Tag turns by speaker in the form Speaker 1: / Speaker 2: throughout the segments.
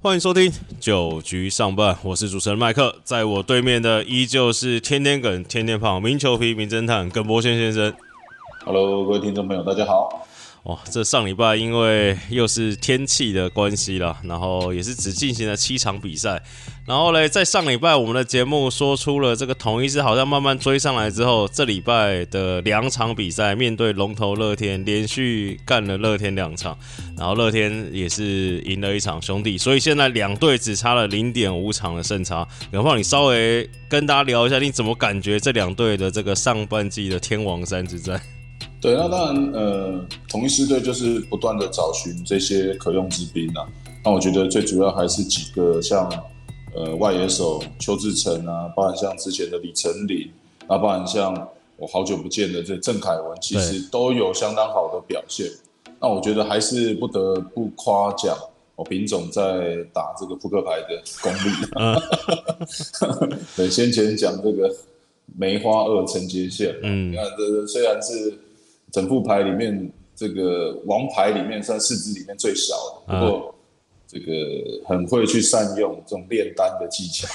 Speaker 1: 欢迎收听九局上半，我是主持人麦克，在我对面的依旧是天天梗、天天胖、名球皮、名侦探耿博轩先生。
Speaker 2: Hello，各位听众朋友，大家好。
Speaker 1: 哇，这上礼拜因为又是天气的关系啦，然后也是只进行了七场比赛，然后嘞，在上礼拜我们的节目说出了这个统一是好像慢慢追上来之后，这礼拜的两场比赛面对龙头乐天，连续干了乐天两场，然后乐天也是赢了一场兄弟，所以现在两队只差了零点五场的胜差。有胖，你稍微跟大家聊一下，你怎么感觉这两队的这个上半季的天王山之战？
Speaker 2: 对，那当然，呃，同一师队就是不断的找寻这些可用之兵啊。那我觉得最主要还是几个像，呃，外野手邱志成啊，包含像之前的李成林，那包含像我好久不见的这郑凯文，其实都有相当好的表现。那我觉得还是不得不夸奖我品总在打这个扑克牌的功力。对，先前讲这个梅花二陈杰宪，嗯，你看这虽然是。整副牌里面，这个王牌里面算四支里面最小的，不过这个很会去善用这种炼丹的技巧，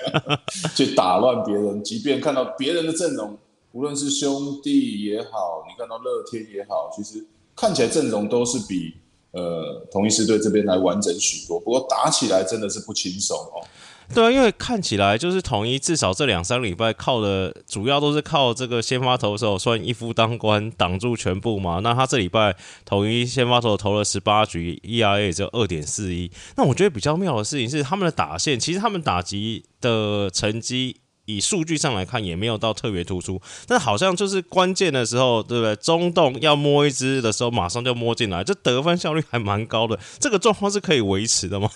Speaker 2: 去打乱别人。即便看到别人的阵容，无论是兄弟也好，你看到乐天也好，其实看起来阵容都是比呃同一师队这边来完整许多。不过打起来真的是不轻松哦。
Speaker 1: 对啊，因为看起来就是统一，至少这两三礼拜靠的主要都是靠这个先发投手算一夫当关挡住全部嘛。那他这礼拜统一先发投投了十八局，ERA 也只有二点四一。那我觉得比较妙的事情是，他们的打线其实他们打击的成绩以数据上来看也没有到特别突出，但好像就是关键的时候，对不对？中洞要摸一支的时候，马上就摸进来，这得分效率还蛮高的。这个状况是可以维持的吗？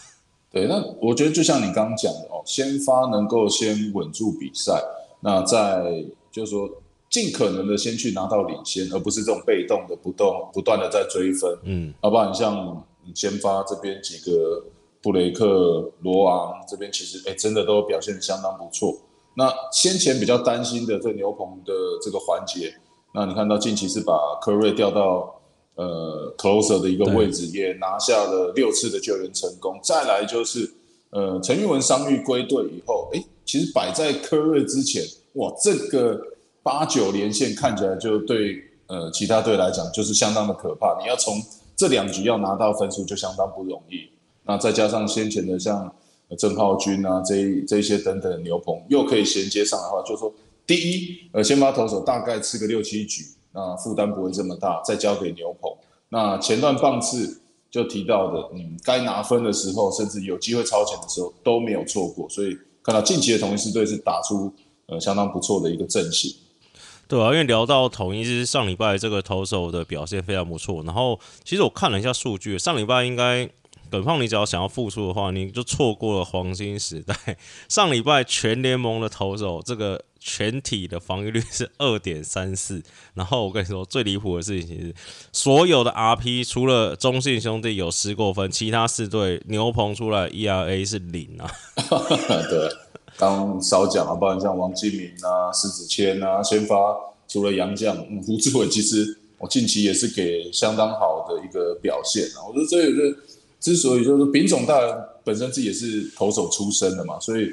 Speaker 2: 对，那我觉得就像你刚刚讲的哦，先发能够先稳住比赛，那在就是说尽可能的先去拿到领先，而不是这种被动的不动不断的在追分。嗯，要不然像先发这边几个布雷克、罗昂这边，其实哎真的都表现的相当不错。那先前比较担心的这牛棚的这个环节，那你看到近期是把科瑞调到。呃，closer 的一个位置也拿下了六次的救援成功。再来就是，呃，陈玉文伤愈归队以后，哎，其实摆在科瑞之前，哇，这个八九连线看起来就对呃其他队来讲就是相当的可怕。你要从这两局要拿到分数就相当不容易。那再加上先前的像郑浩君啊这这些等等牛棚又可以衔接上的话，就说第一，呃，先发投手大概吃个六七局。那负担不会这么大，再交给牛棚。那前段棒次就提到的，嗯，该拿分的时候，甚至有机会超前的时候都没有错过。所以看到近期的统一狮队是打出呃相当不错的一个阵型。
Speaker 1: 对啊，因为聊到统一是上礼拜这个投手的表现非常不错。然后其实我看了一下数据，上礼拜应该本胖，你只要想要复出的话，你就错过了黄金时代。上礼拜全联盟的投手这个。全体的防御率是二点三四，然后我跟你说最离谱的事情是，所有的 RP 除了中信兄弟有失过分，其他四队牛棚出来 ERA 是零啊。
Speaker 2: 对，刚少讲啊，不然像王金明啊、施子谦啊，先发除了杨将胡志伟，其实我近期也是给相当好的一个表现啊。我觉得这有个之所以就是丙总大人本身自己也是投手出身的嘛，所以。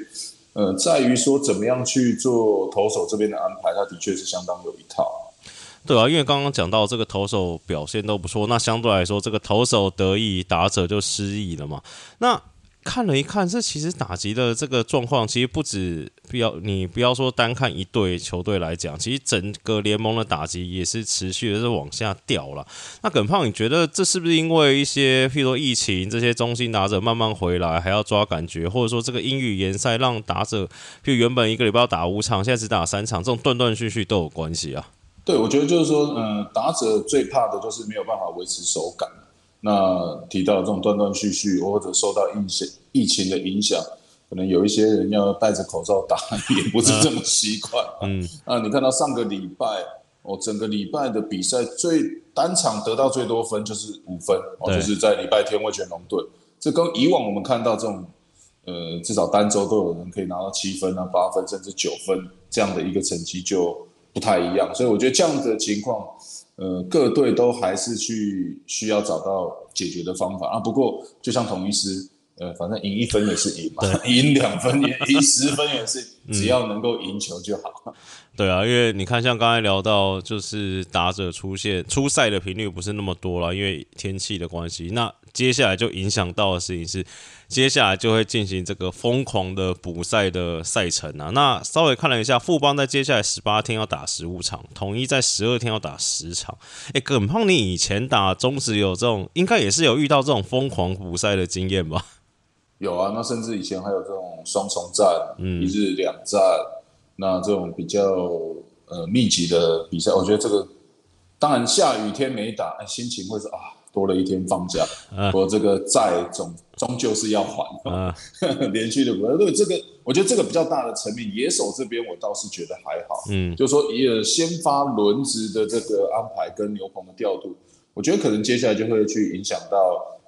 Speaker 2: 呃，在于说怎么样去做投手这边的安排，他的确是相当有一套。
Speaker 1: 对啊，因为刚刚讲到这个投手表现都不错，那相对来说，这个投手得意，打者就失意了嘛。那看了一看，这其实打击的这个状况，其实不止不要你不要说单看一队球队来讲，其实整个联盟的打击也是持续的是往下掉了。那耿胖，你觉得这是不是因为一些，譬如说疫情，这些中心打者慢慢回来，还要抓感觉，或者说这个英语联赛让打者，就原本一个礼拜要打五场，现在只打三场，这种断断续续都有关系啊？
Speaker 2: 对，我觉得就是说，嗯，打者最怕的就是没有办法维持手感。那提到这种断断续续，或者受到疫情疫情的影响，可能有一些人要戴着口罩打，也不是这么习惯。嗯，啊，你看到上个礼拜，哦，整个礼拜的比赛最单场得到最多分就是五分，哦，就是在礼拜天味全龙队。这跟以往我们看到这种，呃，至少单周都有人可以拿到七分啊、八分甚至九分这样的一个成绩就不太一样。所以我觉得这样的情况。呃，各队都还是去需要找到解决的方法啊。不过，就像统一师，呃，反正赢一分也是赢嘛，赢两分也赢十分也是，只要能够赢球就好。
Speaker 1: 对啊，因为你看，像刚才聊到，就是打者出现出赛的频率不是那么多了，因为天气的关系。那接下来就影响到的事情是，接下来就会进行这个疯狂的补赛的赛程啊。那稍微看了一下，富邦在接下来十八天要打十五场，统一在十二天要打十场。哎，耿胖，你以前打中职有这种，应该也是有遇到这种疯狂补赛的经验吧？
Speaker 2: 有啊，那甚至以前还有这种双重战，嗯一日两战。那这种比较呃密集的比赛，我觉得这个当然下雨天没打，心情会是啊多了一天放假，我这个债总终究是要还，连续的不，对这个我觉得这个比较大的层面，野手这边我倒是觉得还好，嗯，就是说以先发轮值的这个安排跟牛棚的调度，我觉得可能接下来就会去影响到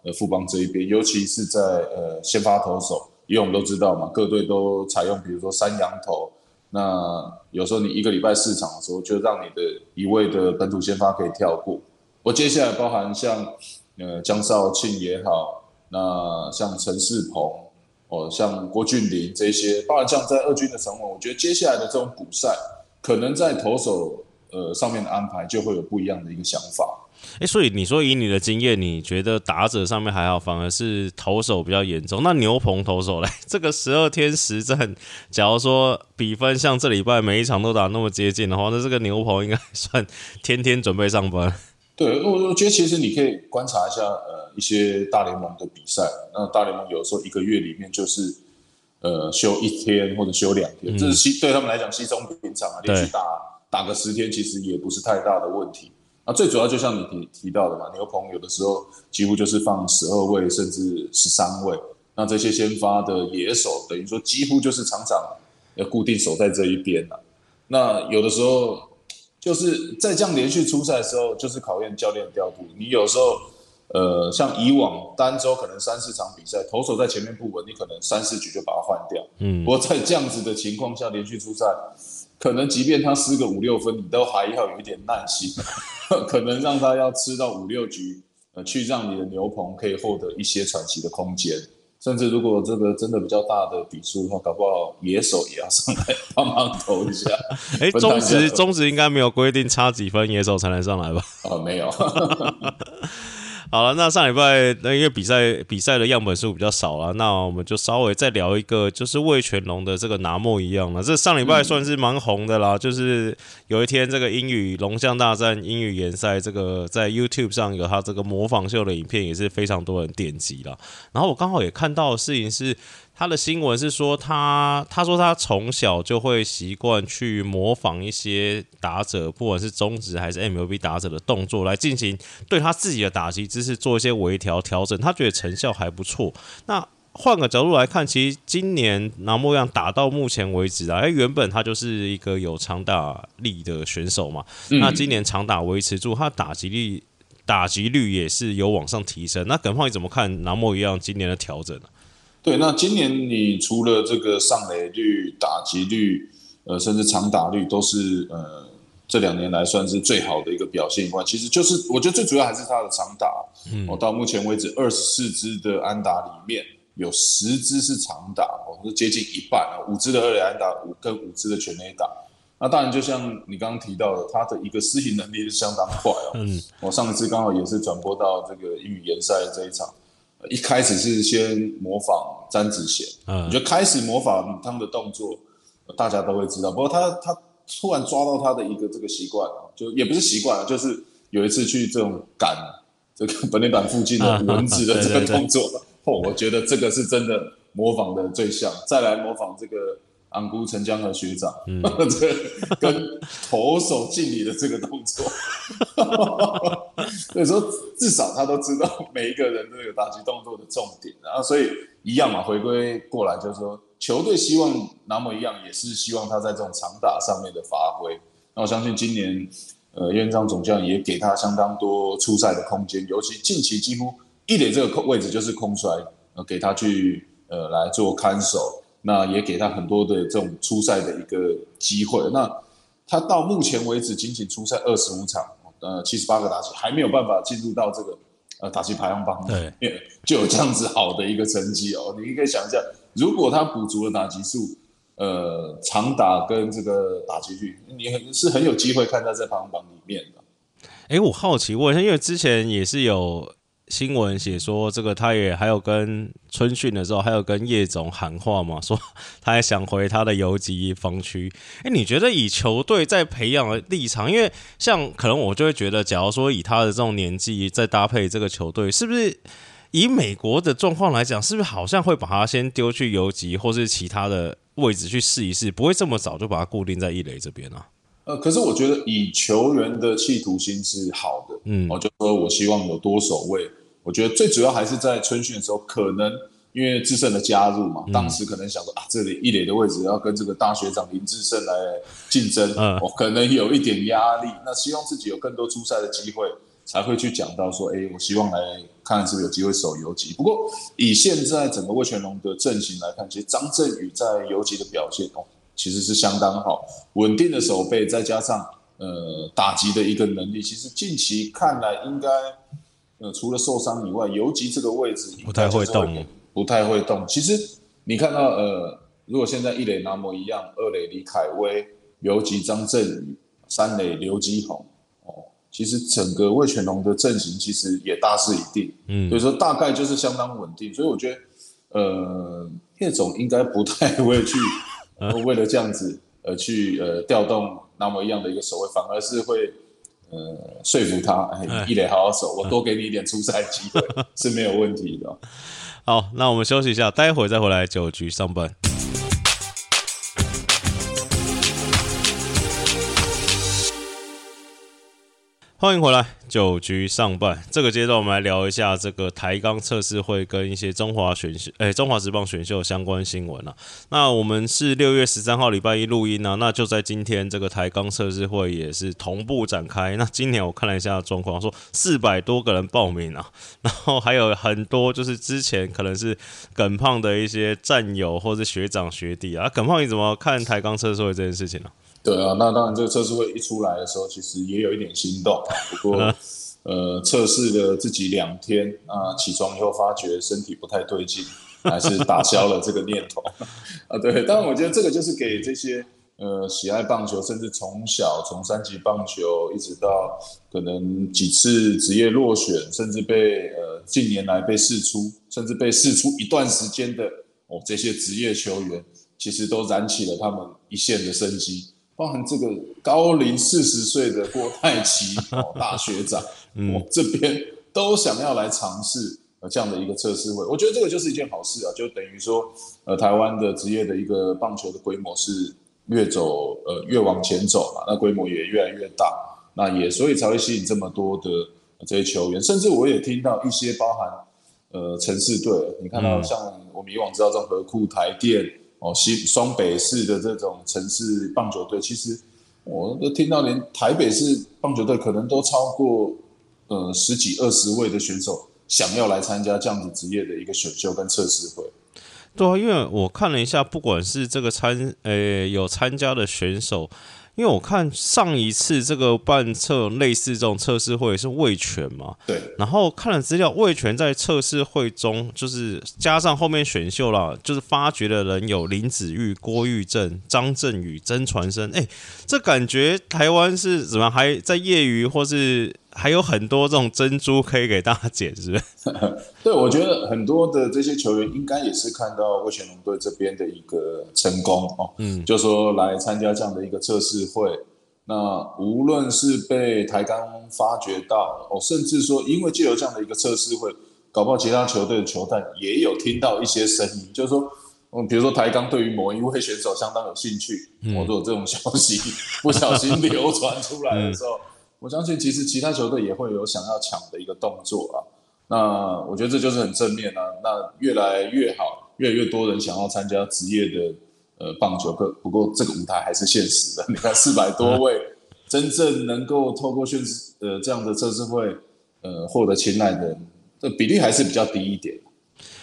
Speaker 2: 呃富邦这一边，尤其是在呃先发投手，因为我们都知道嘛，各队都采用比如说三羊头。那有时候你一个礼拜四场的时候，就让你的一位的本土先发可以跳过。我接下来包含像呃江少庆也好，那像陈世鹏哦，像郭俊麟这些，包含像在二军的成文，我觉得接下来的这种补赛，可能在投手呃上面的安排就会有不一样的一个想法。
Speaker 1: 哎，所以你说以你的经验，你觉得打者上面还好，反而是投手比较严重。那牛棚投手嘞，这个十二天实战，假如说比分像这礼拜每一场都打那么接近的话，那这个牛棚应该算天天准备上班。
Speaker 2: 对，我我觉得其实你可以观察一下，呃，一些大联盟的比赛。那大联盟有时候一个月里面就是呃休一天或者休两天，这是稀对他们来讲稀松平常啊，连续打打个十天，其实也不是太大的问题。那最主要就像你提提到的嘛，牛棚有的时候几乎就是放十二位甚至十三位，那这些先发的野手等于说几乎就是场场要固定守在这一边了。那有的时候就是在这样连续出赛的时候，就是考验教练调度。你有时候呃，像以往单周可能三四场比赛，投手在前面不稳，你可能三四局就把它换掉。嗯，不过在这样子的情况下连续出赛。可能即便他失个五六分，你都还要有一点耐心，可能让他要吃到五六局，呃，去让你的牛棚可以获得一些喘息的空间。甚至如果这个真的比较大的比数的话，搞不好野手也要上来帮忙投一下。
Speaker 1: 哎，中职中职应该没有规定差几分野手才能上来吧？
Speaker 2: 哦，没有。
Speaker 1: 好了，那上礼拜那因为比赛比赛的样本数比较少了，那我们就稍微再聊一个，就是魏全龙的这个拿莫一样了。这上礼拜算是蛮红的啦，就是有一天这个英语龙象大战英语联赛，这个在 YouTube 上有他这个模仿秀的影片，也是非常多人点击了。然后我刚好也看到事情是。他的新闻是说，他他说他从小就会习惯去模仿一些打者，不管是中职还是 MLB 打者的动作，来进行对他自己的打击姿势做一些微调调整。他觉得成效还不错。那换个角度来看，其实今年拿莫样打到目前为止啊，哎，原本他就是一个有长打力的选手嘛。那今年长打维持住，他打击力打击率也是有往上提升。那耿胖你怎么看拿莫一样今年的调整呢？
Speaker 2: 对，那今年你除了这个上垒率、打击率，呃，甚至长打率都是呃这两年来算是最好的一个表现以外，其实就是我觉得最主要还是他的长打。嗯，我到目前为止二十四支的安打里面有十支是长打，哦，是接近一半啊，五支的二垒安打，五跟五支的全垒打。那当然就像你刚刚提到的，他的一个适应能力是相当快哦。嗯，我上一次刚好也是转播到这个英语联赛这一场。一开始是先模仿詹子贤，嗯，我觉得开始模仿他们的动作，大家都会知道。不过他他突然抓到他的一个这个习惯，就也不是习惯，就是有一次去这种赶这个本垒板附近的蚊子的这个 动作，哦，我觉得这个是真的模仿的最像。再来模仿这个。安姑陈江河学长，这跟投手敬礼的这个动作，所以说至少他都知道每一个人都有打击动作的重点，然后所以一样嘛，回归过来就是说，球队希望那么一样，也是希望他在这种长打上面的发挥。那我相信今年，呃，院长总将也给他相当多出赛的空间，尤其近期几乎一垒这个空位置就是空出来，呃，给他去呃来做看守。那也给他很多的这种出赛的一个机会。那他到目前为止仅仅出赛二十五场，呃，七十八个打击，还没有办法进入到这个呃打击排行榜
Speaker 1: 对
Speaker 2: 里面就有这样子好的一个成绩哦。你可以想一下，如果他补足了打击数，呃，长打跟这个打击率，你很是很有机会看他在排行榜里面的。
Speaker 1: 诶，我好奇问一下，因为之前也是有新闻写说，这个他也还有跟春训的时候，还有跟叶总喊话嘛，说他还想回他的游击防区。哎，你觉得以球队在培养的立场，因为像可能我就会觉得，假如说以他的这种年纪再搭配这个球队，是不是以美国的状况来讲，是不是好像会把他先丢去游击或是其他的位置去试一试，不会这么早就把他固定在一垒这边啊？
Speaker 2: 呃，可是我觉得以球员的企图心是好的，
Speaker 1: 嗯
Speaker 2: 我就说我希望有多守卫。我觉得最主要还是在春训的时候，可能因为智胜的加入嘛，当时可能想说啊，这里一垒的位置要跟这个大学长林志胜来竞争，
Speaker 1: 嗯
Speaker 2: 我、可能有一点压力。那希望自己有更多出赛的机会，才会去讲到说，哎，我希望来看是不是有机会守游击。不过以现在整个魏全龙的阵型来看，其实张振宇在游击的表现哦，其实是相当好，稳定的守备，再加上呃打击的一个能力，其实近期看来应该呃除了受伤以外，游击这个位置
Speaker 1: 不太会动，
Speaker 2: 不太会动。其实你看到呃，如果现在一垒拿摩一样，二垒李凯威，游击张振宇，三垒刘基宏，哦，其实整个魏全龙的阵型其实也大势已定，
Speaker 1: 嗯
Speaker 2: 所以说大概就是相当稳定，所以我觉得呃叶总应该不太会去、呃、为了这样子呃去呃调动那么一样的一个守卫，反而是会呃说服他，哎
Speaker 1: 哎，
Speaker 2: 一垒好好守，我多给你一点出赛机会 是没有问题的。
Speaker 1: 好，那我们休息一下，待会再回来九局上半。欢迎回来，九局上半这个阶段，我们来聊一下这个台钢测试会跟一些中华选秀，诶、中华职棒选秀相关新闻啊。那我们是六月十三号礼拜一录音啊，那就在今天这个台钢测试会也是同步展开。那今年我看了一下状况，说四百多个人报名啊，然后还有很多就是之前可能是耿胖的一些战友或是学长学弟啊。耿胖，你怎么看台钢测试会这件事情呢、
Speaker 2: 对啊，那当然，这个测试会一出来的时候，其实也有一点心动啊。不过，呃，测试了自己两天啊，起床以后发觉身体不太对劲，还是打消了这个念头 啊。对，当然，我觉得这个就是给这些呃喜爱棒球，甚至从小从三级棒球一直到可能几次职业落选，甚至被呃近年来被试出，甚至被试出一段时间的哦这些职业球员，其实都燃起了他们一线的生机。包含这个高龄四十岁的郭泰奇 哦，大学长，我、这边都想要来尝试呃这样的一个测试会，我觉得这个就是一件好事啊，就等于说呃台湾的职业的一个棒球的规模是越走呃越往前走嘛，那规模也越来越大，那也所以才会吸引这么多的这些球员，甚至我也听到一些包含呃城市队，你看到像我们以往知道这种河库台电。哦，西双北市的这种城市棒球队，其实我都听到连台北市棒球队可能都超过呃十几二十位的选手想要来参加这样子职业的一个选秀跟测试会。
Speaker 1: 对啊，因为我看了一下，不管是这个参呃有参加的选手，因为我看上一次这个办测类似这种测试会是魏权嘛，
Speaker 2: 对，
Speaker 1: 然后看了资料，魏权在测试会中就是加上后面选秀啦，就是发掘的人有林子玉、郭玉正、张振宇、曾传生，哎，这感觉台湾是怎么样？还在业余或是还有很多这种珍珠可以给大家捡，是不是？
Speaker 2: 对，我觉得很多的这些球员应该也是看到魏全龙队这边的一个成功哦，嗯，就说来参加这样的一个测试会，那无论是被台钢发掘到哦，甚至说因为借由这样的一个测试会，搞不好其他球队的球探也有听到一些声音，就是说，嗯，比如说台钢对于某一位选手相当有兴趣，我、都有这种消息不小心流传出来的时候，我相信其实其他球队也会有想要抢的一个动作啊。那我觉得这就是很正面啊。那越来越好，越来越多人想要参加职业的呃棒球课。不过这个舞台还是现实的。你看四百多位，真正能够透过训呃这样的测试会呃获得青睐的人，这比例还是比较低一点。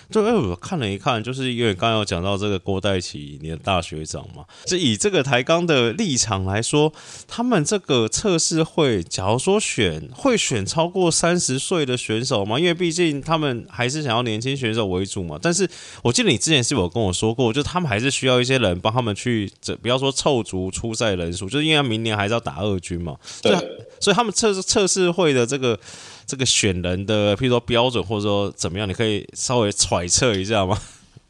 Speaker 1: 就哎，我看了一看，就是因为刚刚有讲到这个郭代奇，你的大学长嘛，就以这个台钢的立场来说，他们这个测试会，假如说选会选超过三十岁的选手嘛，因为毕竟他们还是想要年轻选手为主嘛。但是我记得你之前是有跟我说过，就他们还是需要一些人帮他们去，这不要说凑足出赛人数，就是因为明年还是要打二军嘛。
Speaker 2: 对，
Speaker 1: 所以他们测试测试会的这个。这个选人的，譬如说标准，或者说怎么样，你可以稍微揣测一下吗？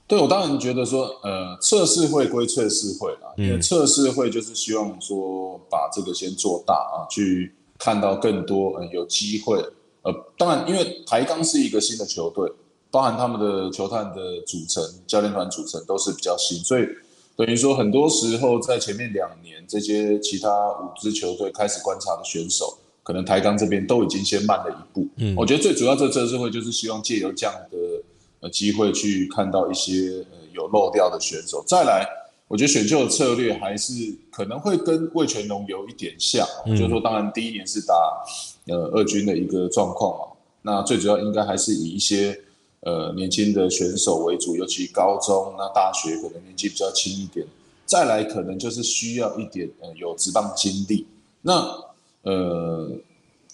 Speaker 2: 对我当然觉得说，呃，测试会归测试会啦，因为测试会就是希望说把这个先做大啊，去看到更多呃有机会。呃，当然，因为台钢是一个新的球队，包含他们的球探的组成、教练团组成都是比较新，所以等于说很多时候在前面两年，这些其他五支球队开始观察的选手。可能台钢这边都已经先慢了一步，嗯，我觉得最主要这测试会就是希望借由这样的呃机会去看到一些呃有漏掉的选手。再来，我觉得选秀的策略还是可能会跟魏全龙有一点像，就是说，当然第一年是打呃二军的一个状况嘛，那最主要应该还是以一些呃年轻的选手为主，尤其高中那大学可能年纪比较轻一点。再来，可能就是需要一点呃有职棒经历，那。呃，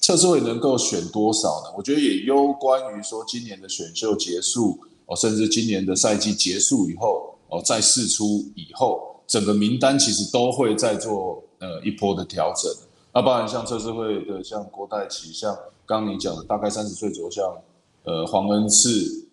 Speaker 2: 测试会能够选多少呢？我觉得也攸关于说今年的选秀结束哦，甚至今年的赛季结束以后哦，再试出以后，整个名单其实都会在做呃一波的调整。那包含像测试会的，像郭代奇，像刚你讲的大概三十岁左右，像呃黄恩赐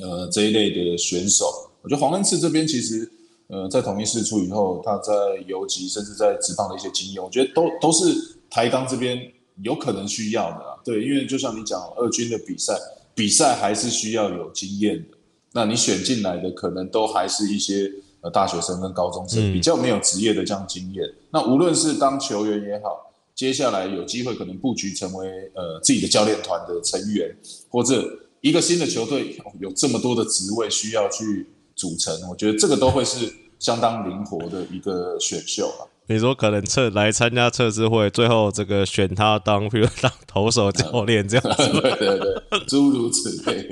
Speaker 2: 呃这一类的选手，我觉得黄恩赐这边其实呃在统一试出以后，他在游击甚至在职棒的一些经验，我觉得都都是。台钢这边有可能需要的，对，因为就像你讲，二军的比赛，比赛还是需要有经验的。那你选进来的可能都还是一些呃大学生跟高中生，比较没有职业的这样经验。那无论是当球员也好，接下来有机会可能布局成为呃自己的教练团的成员，或者一个新的球队有这么多的职位需要去组成，我觉得这个都会是相当灵活的一个选秀啊。
Speaker 1: 你说可能测来参加测试会，最后这个选他当，比如当投手教练这样子，
Speaker 2: 对对对，诸如此类。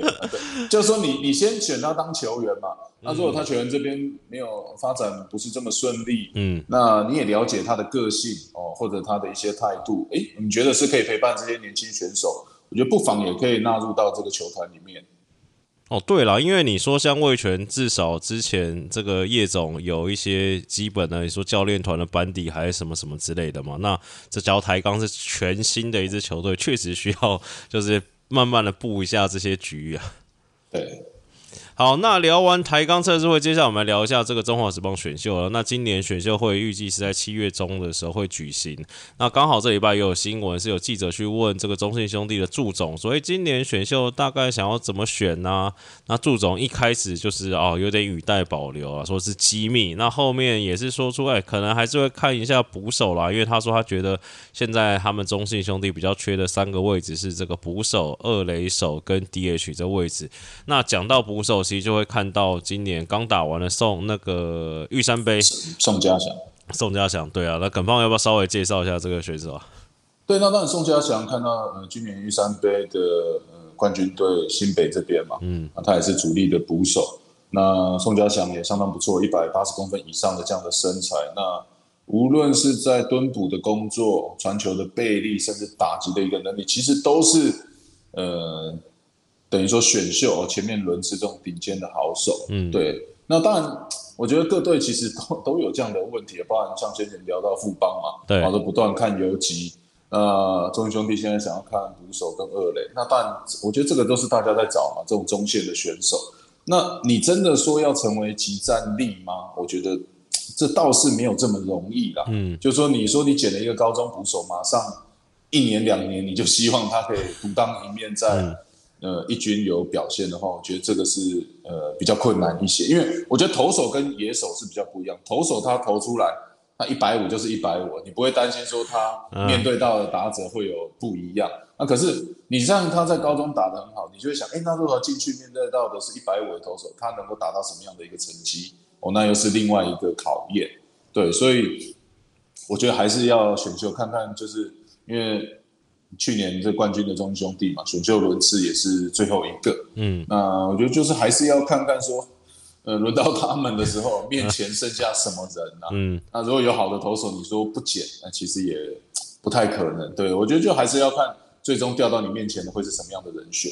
Speaker 2: 就说你你先选他当球员嘛，那如果他球员这边没有发展不是这么顺利，嗯，那你也了解他的个性哦，或者他的一些态度，诶，你觉得是可以陪伴这些年轻选手，我觉得不妨也可以纳入到这个球团里面。
Speaker 1: 哦，对了，因为你说像魏权，至少之前这个叶总有一些基本的，你说教练团的班底还是什么什么之类的嘛。那这交台钢是全新的一支球队，确实需要就是慢慢的布一下这些局啊。
Speaker 2: 对。
Speaker 1: 好，那聊完台钢测试会，接下来我们来聊一下这个中华时报选秀了。那今年选秀会预计是在七月中的时候会举行。那刚好这礼拜也有新闻，是有记者去问这个中信兄弟的祝总，所以今年选秀大概想要怎么选呢？那祝总一开始就是哦，有点语带保留啊，说是机密。那后面也是说出来，可能还是会看一下捕手啦，因为他说他觉得现在他们中信兄弟比较缺的三个位置是这个捕手、二垒手跟 DH 这位置。那讲到捕手。其实就会看到今年刚打完了送那个玉山杯，
Speaker 2: 宋家祥，
Speaker 1: 宋家祥，对啊，那耿胖要不要稍微介绍一下这个选手啊？
Speaker 2: 对，那当然宋家祥看到呃今年玉山杯的呃冠军队新北这边嘛，嗯，那他也是主力的捕手，那宋家祥也相当不错，一百八十公分以上的这样的身材，那无论是在蹲捕的工作、传球的背力，甚至打击的一个能力，其实都是呃。等于说选秀哦，前面轮次这种顶尖的好手，嗯，对。那当然，我觉得各队其实都都有这样的问题，包含像先前聊到富邦嘛，
Speaker 1: 对，
Speaker 2: 然后不断看游击。那中英兄弟现在想要看捕手跟二垒，那当然，我觉得这个都是大家在找嘛，这种中线的选手。那你真的说要成为集战力吗？我觉得这倒是没有这么容易啦。嗯，就说你说你捡了一个高中捕手，马上一年两年你就希望他可以独当一面在。呃，一军有表现的话，我觉得这个是呃比较困难一些，因为我觉得投手跟野手是比较不一样。投手他投出来，他一百五就是一百五，你不会担心说他面对到的打者会有不一样。那可是你像他在高中打得很好，你就会想，哎，那如果进去面对到的是一百五的投手，他能够达到什么样的一个成绩？哦，那又是另外一个考验。对，所以我觉得还是要选秀看看，就是因为。去年这冠军的中兄弟嘛，选秀轮次也是最后一个。
Speaker 1: 嗯，
Speaker 2: 那我觉得就是还是要看看说，呃，轮到他们的时候，面前剩下什么人啊？
Speaker 1: 嗯，
Speaker 2: 那如果有好的投手，你说不捡，那其实也不太可能。对我觉得就还是要看最终掉到你面前的会是什么样的人选。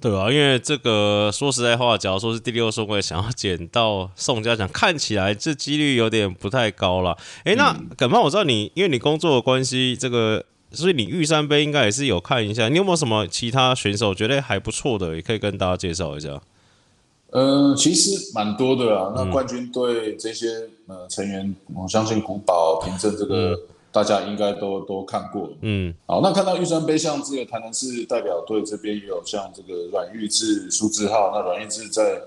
Speaker 1: 对啊，因为这个说实在话，假如说是第六顺位想要捡到宋家奖，看起来这几率有点不太高了。诶，那耿胖，我知道你因为你工作的关系，这个所以你玉山杯应该也是有看一下。你有没有什么其他选手觉得还不错的，也可以跟大家介绍一下？
Speaker 2: 嗯，其实蛮多的啦。那冠军队这些呃成员，我相信古堡、凭证这个。大家应该都都看过，
Speaker 1: 嗯，
Speaker 2: 好，那看到玉山杯，像这个台南市代表队这边也有像这个阮玉志、苏志浩，那阮玉志在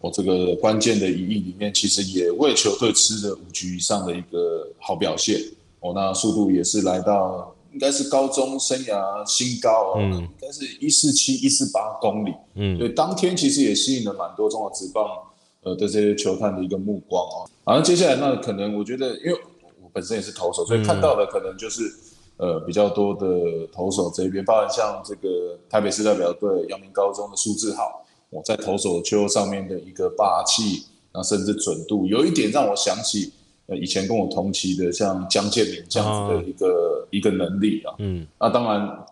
Speaker 2: 我这个关键的一役里面，其实也为球队吃了五局以上的一个好表现，哦，那速度也是来到应该是高中生涯新高哦，应该是一四七一四八公里，嗯，对，当天其实也吸引了蛮多中国职棒呃的这些球探的一个目光哦，好，接下来那可能我觉得因为我。本身也是投手，所以看到的可能就是呃比较多的投手这边，包含像这个台北市代表队阳明高中的苏志豪，我在投手丘上面的一个霸气，然后甚至准度，有一点让我想起呃以前跟我同期的像江建明这样子的一个一个能力啊。嗯，那当然，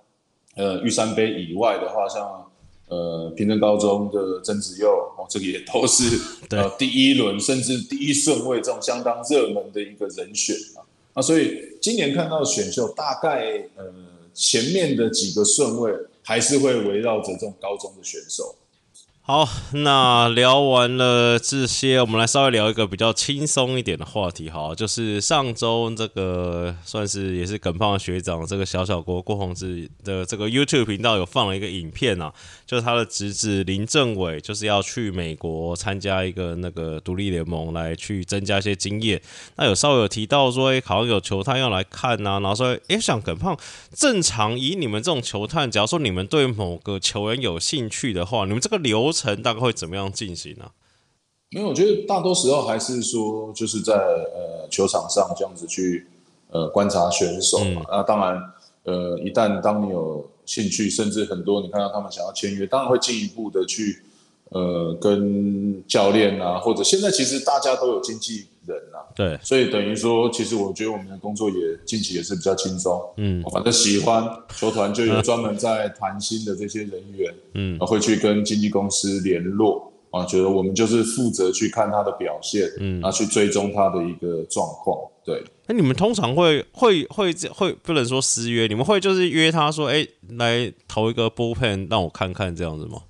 Speaker 2: 呃玉山杯以外的话，像。呃，平镇高中的曾子佑哦，这个也都是 呃第一轮甚至第一顺位这种相当热门的一个人选啊。那所以今年看到选秀，大概呃前面的几个顺位还是会围绕着这种高中的选手。
Speaker 1: 好，那聊完了这些，我们来稍微聊一个比较轻松一点的话题，好，就是上周这个算是也是耿胖学长这个小小国郭宏志的这个 YouTube 频道有放了一个影片啊，就是他的侄子林政伟就是要去美国参加一个那个独立联盟来去增加一些经验，那有稍微有提到说，哎，好像有球探要来看呐，然后说，哎，想耿胖正常以你们这种球探，假如说你们对某个球员有兴趣的话，你们这个流程大概会怎么样进行呢？
Speaker 2: 没有我觉得大多时候还是说，就是在呃球场上这样子去呃观察选手嘛。那当然，呃，一旦当你有兴趣，甚至很多你看到他们想要签约，当然会进一步的去呃跟教练啊，或者现在其实大家都有经纪人啊，
Speaker 1: 对，
Speaker 2: 所以等于说，其实我觉得我们的工作也近期也是比较轻松。嗯，反正喜欢球团就有专门在谈心的这些人员，嗯，会去跟经纪公司联络啊，觉得我们就是负责去看他的表现，嗯，啊，去追踪他的一个状况。对，
Speaker 1: 那你们通常会会会会不能说私约，你们会就是约他说，哎，来投一个 bullpen 让我看看这样子吗？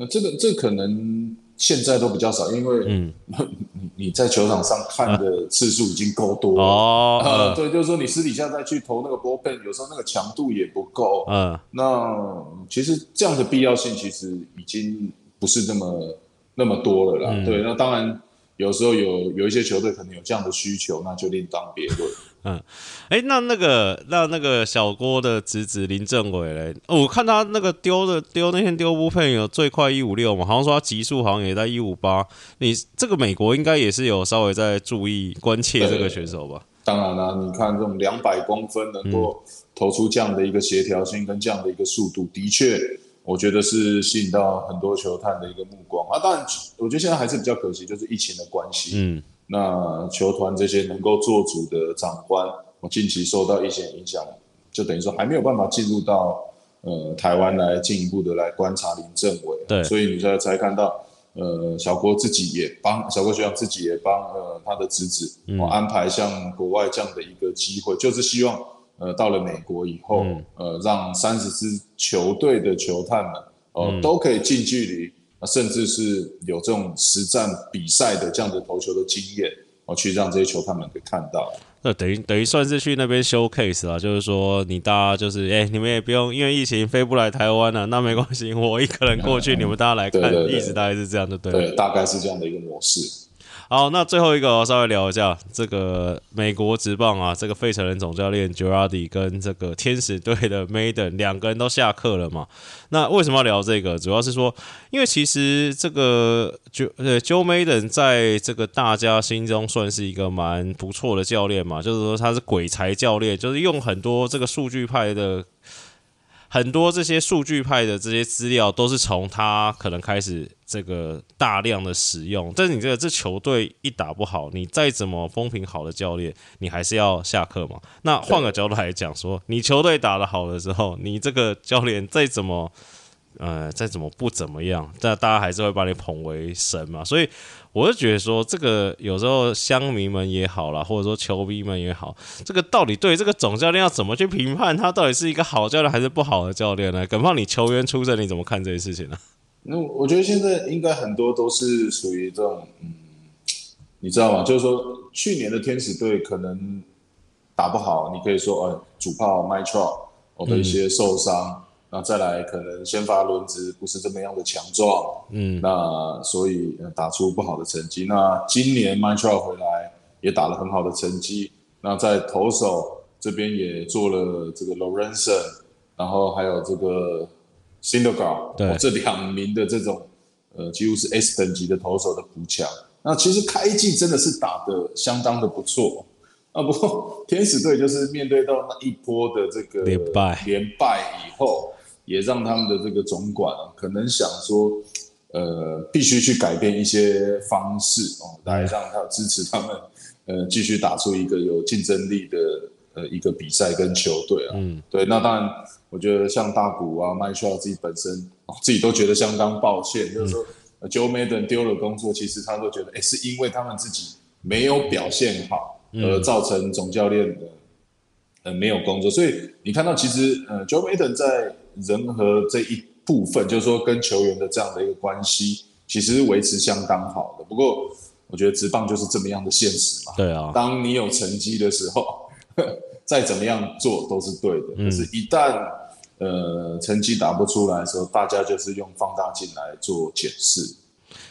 Speaker 2: 那这个这可能。现在都比较少，因为嗯，你你在球场上看的次数已经够多哦。对，就是说你私底下再去投那个波片，有时候那个强度也不够。嗯，那其实这样的必要性其实已经不是那么那么多了啦。对，那当然有时候有有一些球队可能有这样的需求，那就另当别论。
Speaker 1: 嗯，哎，那那个那那个小郭的侄子林政伟嘞，我看他那个丢的丢那天丢不配有最快一五六嘛，好像说他极速好像也在一五八。你这个美国应该也是有稍微在注意关切这个选手吧？
Speaker 2: 当然啦，你看这种两百公分能够投出这样的一个协调性跟这样的一个速度，的确，我觉得是吸引到很多球探的一个目光啊。当然，我觉得现在还是比较可惜，就是疫情的关系。嗯。那球团这些能够做主的长官，我近期受到一些影响，就等于说还没有办法进入到呃台湾来进一步的来观察林政伟。
Speaker 1: 对，
Speaker 2: 所以你才才看到，呃，小郭自己也帮小郭学长自己也帮呃他的侄子，我安排像国外这样的一个机会，就是希望呃到了美国以后，呃让三十支球队的球探们哦都可以近距离。那甚至是有这种实战比赛的这样的投球的经验，哦，去让这些球探们给看到。
Speaker 1: 那等于等于算是去那边 showcase 啊，就是说你大家就是哎，你们也不用因为疫情飞不来台湾了，那没关系，我一个人过去，你们大家来看，一直大概是这样就，对了
Speaker 2: 对，大概是这样的一个模式。
Speaker 1: 好，那最后一个稍微聊一下这个美国职棒啊，这个费城人总教练 Girardi 跟这个天使队的 Maiden 两个人都下课了嘛？那为什么要聊这个？主要是说，因为其实这个 Jo 呃 Joe Maiden 在这个大家心中算是一个蛮不错的教练嘛，就是说他是鬼才教练，就是用很多这个数据派的。很多这些数据派的这些资料都是从他可能开始这个大量的使用，但是你这个这球队一打不好，你再怎么风评好的教练，你还是要下课嘛。那换个角度来讲，说你球队打得好的时候，你这个教练再怎么呃再怎么不怎么样，但大家还是会把你捧为神嘛。所以我就觉得说，这个有时候乡民们也好啦，或者说球迷们也好，这个到底对这个总教练要怎么去评判他到底是一个好教练还是不好的教练呢？耿胖，你球员出身，你怎么看这些事情呢？
Speaker 2: 那我觉得现在应该很多都是属于这种，嗯，你知道吗？就是说去年的天使队可能打不好，你可以说，呃，主炮 m y t r o 我的一些受伤。那再来，可能先发轮值不是这么样的强壮，嗯，那所以打出不好的成绩。那今年 m i c h a e l 回来也打了很好的成绩。那在投手这边也做了这个 Lorenzen，然后还有这个 s i n d e g a
Speaker 1: 对，
Speaker 2: 这两名的这种呃几乎是 S 等级的投手的补强。那其实开季真的是打的相当的不错啊。不过 天使队就是面对到那一波的这个
Speaker 1: 连败
Speaker 2: 连败以后。也让他们的这个总管啊，可能想说，呃，必须去改变一些方式哦，来让他支持他们，呃，继续打出一个有竞争力的呃一个比赛跟球队啊。嗯，对。那当然，我觉得像大谷啊、麦肖自己本身哦，自己都觉得相当抱歉，就是说，Joe Madden 丢了工作，其实他都觉得，哎，是因为他们自己没有表现好，而造成总教练的呃没有工作。所以你看到，其实呃，Joe Maddon 在人和这一部分，就是说跟球员的这样的一个关系，其实维持相当好的。不过，我觉得职棒就是这么样的现实嘛。
Speaker 1: 对啊，
Speaker 2: 当你有成绩的时候，再怎么样做都是对的。可是，一旦呃成绩打不出来的时候，大家就是用放大镜来做检视。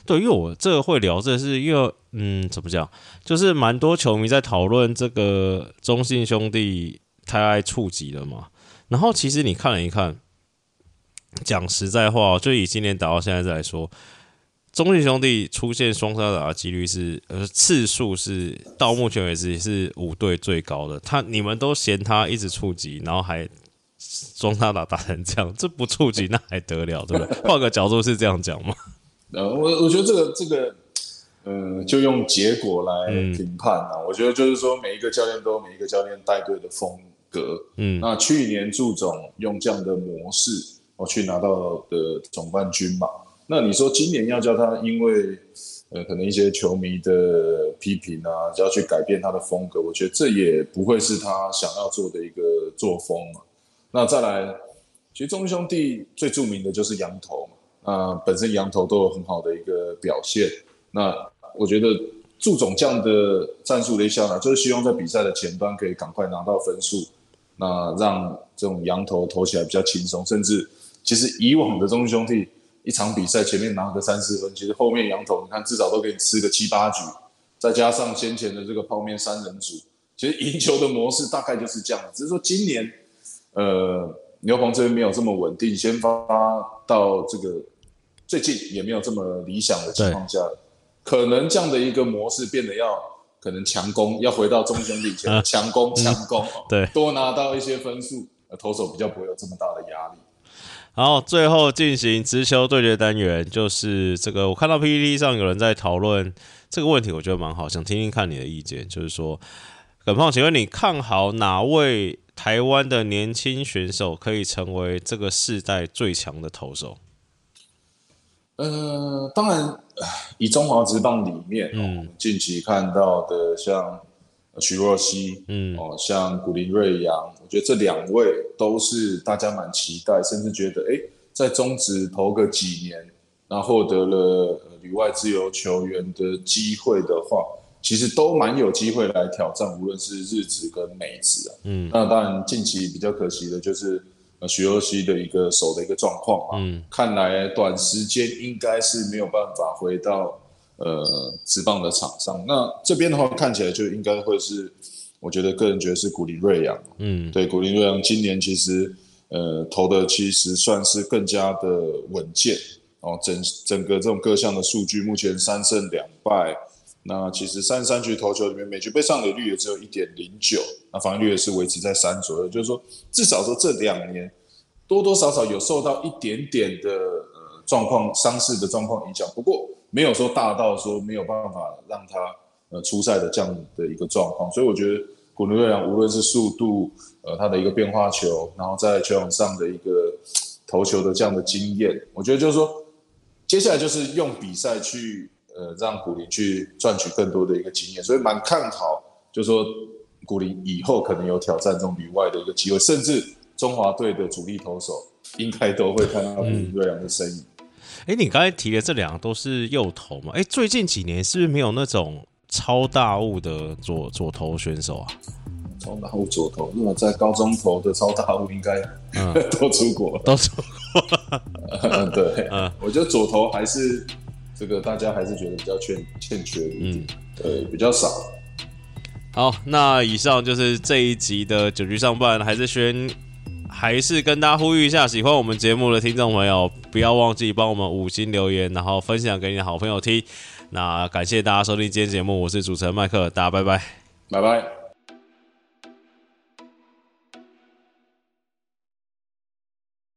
Speaker 1: 对，因为我这个会聊，这是因为嗯，怎么讲，就是蛮多球迷在讨论这个中信兄弟太爱触及了嘛。然后，其实你看了一看。讲实在话，就以今年打到现在来说，中信兄弟出现双杀打的几率是呃次数是到目前为止是五队最高的。他你们都嫌他一直触及，然后还双杀打打成这样，这不触及那还得了，对不对？换个角度是这样讲吗？
Speaker 2: 呃，我我觉得这个这个，呃，就用结果来评判啊。我觉得就是说，每一个教练都有每一个教练带队的风格。嗯，那去年祝总用这样的模式。我去拿到的总冠军嘛？那你说今年要叫他，因为呃，可能一些球迷的批评啊，就要去改变他的风格，我觉得这也不会是他想要做的一个作风嘛。那再来，其实中兄弟最著名的就是羊头嘛，那本身羊头都有很好的一个表现。那我觉得祝总这样的战术的一下呢，就是希望在比赛的前端可以赶快拿到分数，那让这种羊头投起来比较轻松，甚至。其实以往的中兄弟一场比赛前面拿个三四分，其实后面羊头你看至少都给你吃个七八局，再加上先前的这个泡面三人组，其实赢球的模式大概就是这样。只是说今年，呃，牛棚这边没有这么稳定，先发到这个最近也没有这么理想的情况下，可能这样的一个模式变得要可能强攻，要回到中兄弟前强攻强攻，
Speaker 1: 对，
Speaker 2: 多拿到一些分数，投手比较不会有这么大的压力。
Speaker 1: 然后最后进行直球对决单元，就是这个我看到 PPT 上有人在讨论这个问题，我觉得蛮好，想听听看你的意见。就是说，耿胖，请问你看好哪位台湾的年轻选手可以成为这个世代最强的投手？
Speaker 2: 呃，当然，以中华职棒里面，嗯，近期看到的像。徐若曦，嗯，哦，像古林瑞阳，我觉得这两位都是大家蛮期待，甚至觉得，哎，在中职投个几年，那获得了旅外自由球员的机会的话，其实都蛮有机会来挑战，无论是日职跟美职啊。嗯，那当然近期比较可惜的就是徐若曦的一个手的一个状况嘛，嗯，看来短时间应该是没有办法回到。呃，直棒的场上，那这边的话看起来就应该会是，我觉得个人觉得是古林瑞阳，嗯，对，古林瑞阳今年其实呃投的其实算是更加的稳健哦，整整个这种各项的数据，目前三胜两败，那其实三十三局投球里面每局被上垒率也只有一点零九，那防御率也是维持在三左右，就是说至少说这两年多多少少有受到一点点的呃状况伤势的状况影响，不过没有说大到说没有办法让他呃出赛的这样的一个状况，所以我觉得古林瑞阳无论是速度，呃他的一个变化球，然后在球场上的一个投球的这样的经验，我觉得就是说接下来就是用比赛去呃让古林去赚取更多的一个经验，所以蛮看好，就是说古林以后可能有挑战这种旅外的一个机会，甚至中华队的主力投手应该都会看到古林瑞阳的身影。
Speaker 1: 哎，你刚才提的这两个都是右投嘛？哎，最近几年是不是没有那种超大物的左左投选手啊？
Speaker 2: 超大物左投，如果在高中投的超大物，应该 都出国了，
Speaker 1: 都出国。
Speaker 2: 对，嗯，我觉得左投还是这个大家还是觉得比较欠欠缺的，嗯，对，比较少。
Speaker 1: 好，那以上就是这一集的九局上半，还是宣，还是跟大家呼吁一下，喜欢我们节目的听众朋友，不要忘记帮我们五星留言，然后分享给你的好朋友听。那感谢大家收听今天节目，我是主持人麦克，大家拜拜，
Speaker 2: 拜拜。